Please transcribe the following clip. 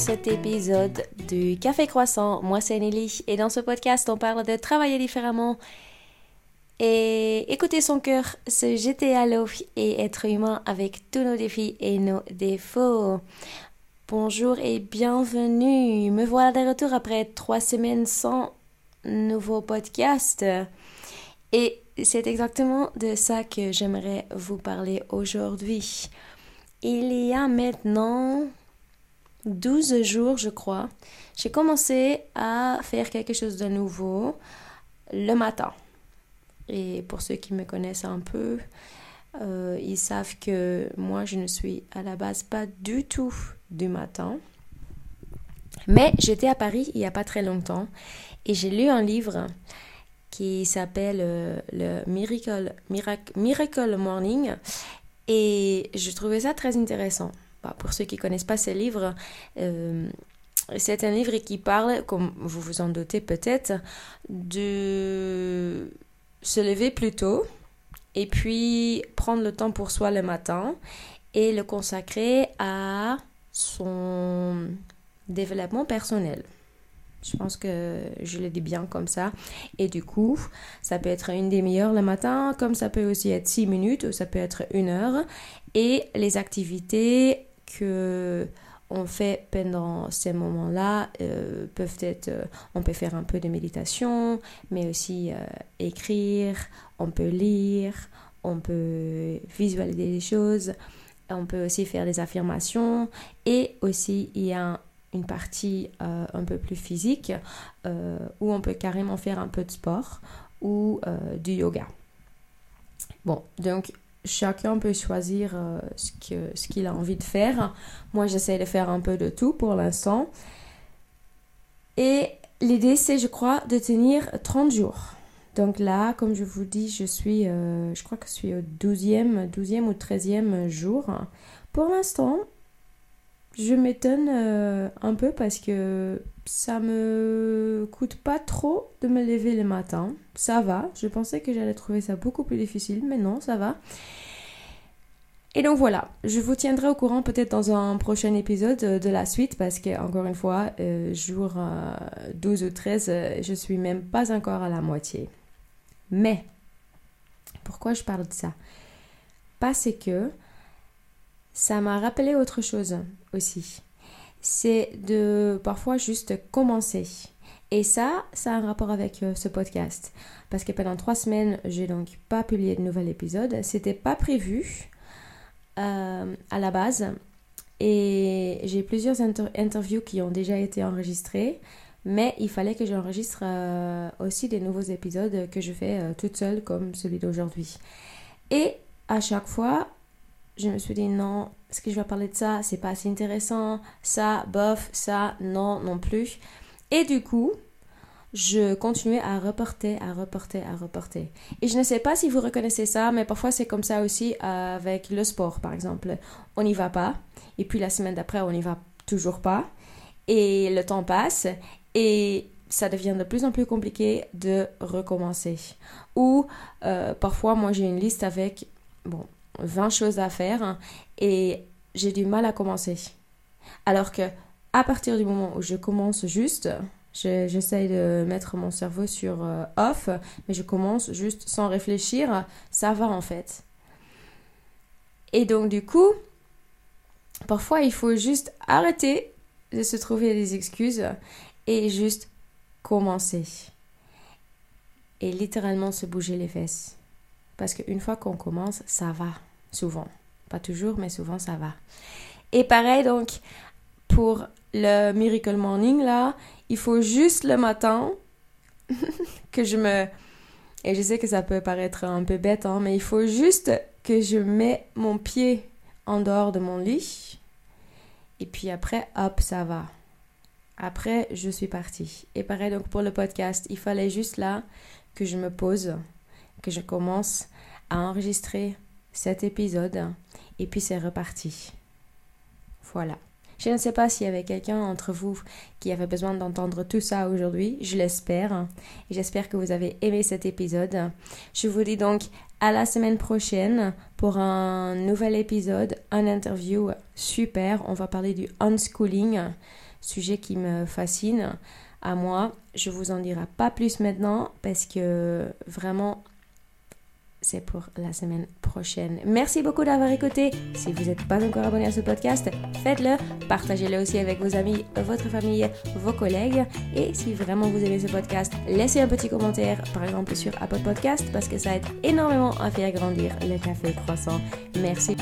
cet épisode du Café Croissant. Moi, c'est Nelly et dans ce podcast, on parle de travailler différemment et écouter son cœur, se jeter à l'eau et être humain avec tous nos défis et nos défauts. Bonjour et bienvenue. Me voilà de retour après trois semaines sans nouveau podcast. Et c'est exactement de ça que j'aimerais vous parler aujourd'hui. Il y a maintenant 12 jours, je crois, j'ai commencé à faire quelque chose de nouveau le matin. Et pour ceux qui me connaissent un peu, euh, ils savent que moi, je ne suis à la base pas du tout du matin. Mais j'étais à Paris il n'y a pas très longtemps et j'ai lu un livre qui s'appelle euh, le Miracle, Miracle, Miracle Morning et je trouvais ça très intéressant. Bah, pour ceux qui connaissent pas ce livre, euh, c'est un livre qui parle, comme vous vous en doutez peut-être, de se lever plus tôt et puis prendre le temps pour soi le matin et le consacrer à son développement personnel. Je pense que je le dis bien comme ça. Et du coup, ça peut être une demi-heure le matin, comme ça peut aussi être six minutes, ou ça peut être une heure. Et les activités que on fait pendant ces moments-là euh, peuvent être, euh, on peut faire un peu de méditation, mais aussi euh, écrire, on peut lire, on peut visualiser des choses, on peut aussi faire des affirmations et aussi il y a une partie un peu plus physique où on peut carrément faire un peu de sport ou du yoga. Bon, donc chacun peut choisir euh, ce qu'il a envie de faire. Moi, j'essaie de faire un peu de tout pour l'instant. Et l'idée, c'est, je crois, de tenir 30 jours. Donc là, comme je vous dis, je suis, euh, je crois que je suis au 12e, 12e ou 13e jour. Pour l'instant, je m'étonne euh, un peu parce que ça me coûte pas trop de me lever le matin. Ça va. Je pensais que j'allais trouver ça beaucoup plus difficile, mais non, ça va. Et donc voilà, je vous tiendrai au courant peut-être dans un prochain épisode de la suite parce que encore une fois, euh, jour 12 euh, ou 13, je suis même pas encore à la moitié. Mais pourquoi je parle de ça? Parce que ça m'a rappelé autre chose aussi. C'est de parfois juste commencer. Et ça, ça a un rapport avec euh, ce podcast. Parce que pendant trois semaines, j'ai donc pas publié de nouvel épisode. C'était pas prévu euh, à la base. Et j'ai plusieurs interviews qui ont déjà été enregistrées. Mais il fallait que j'enregistre euh, aussi des nouveaux épisodes que je fais toute seule, comme celui d'aujourd'hui. Et à chaque fois, je me suis dit non, est-ce que je vais parler de ça C'est pas assez intéressant. Ça, bof, ça, non, non plus. Et du coup, je continuais à reporter, à reporter, à reporter. Et je ne sais pas si vous reconnaissez ça, mais parfois c'est comme ça aussi avec le sport, par exemple. On n'y va pas, et puis la semaine d'après, on n'y va toujours pas. Et le temps passe, et ça devient de plus en plus compliqué de recommencer. Ou euh, parfois, moi j'ai une liste avec, bon, 20 choses à faire et j'ai du mal à commencer. Alors que à partir du moment où je commence juste, j'essaye de mettre mon cerveau sur euh, off, mais je commence juste sans réfléchir, ça va en fait. Et donc du coup, parfois il faut juste arrêter de se trouver des excuses et juste commencer. Et littéralement se bouger les fesses. Parce qu'une fois qu'on commence, ça va, souvent. Pas toujours, mais souvent ça va. Et pareil, donc, pour le Miracle Morning, là, il faut juste le matin que je me... Et je sais que ça peut paraître un peu bête, hein, mais il faut juste que je mets mon pied en dehors de mon lit. Et puis après, hop, ça va. Après, je suis partie. Et pareil, donc pour le podcast, il fallait juste là que je me pose, que je commence à enregistrer cet épisode et puis c'est reparti. Voilà. Je ne sais pas s'il y avait quelqu'un entre vous qui avait besoin d'entendre tout ça aujourd'hui, je l'espère. Et j'espère que vous avez aimé cet épisode. Je vous dis donc à la semaine prochaine pour un nouvel épisode, un interview super. On va parler du unschooling sujet qui me fascine à moi. Je vous en dirai pas plus maintenant parce que vraiment c'est pour la semaine prochaine. Merci beaucoup d'avoir écouté. Si vous n'êtes pas encore abonné à ce podcast, faites-le. Partagez-le aussi avec vos amis, votre famille, vos collègues. Et si vraiment vous aimez ce podcast, laissez un petit commentaire, par exemple sur Apple Podcast, parce que ça aide énormément à faire grandir le café croissant. Merci.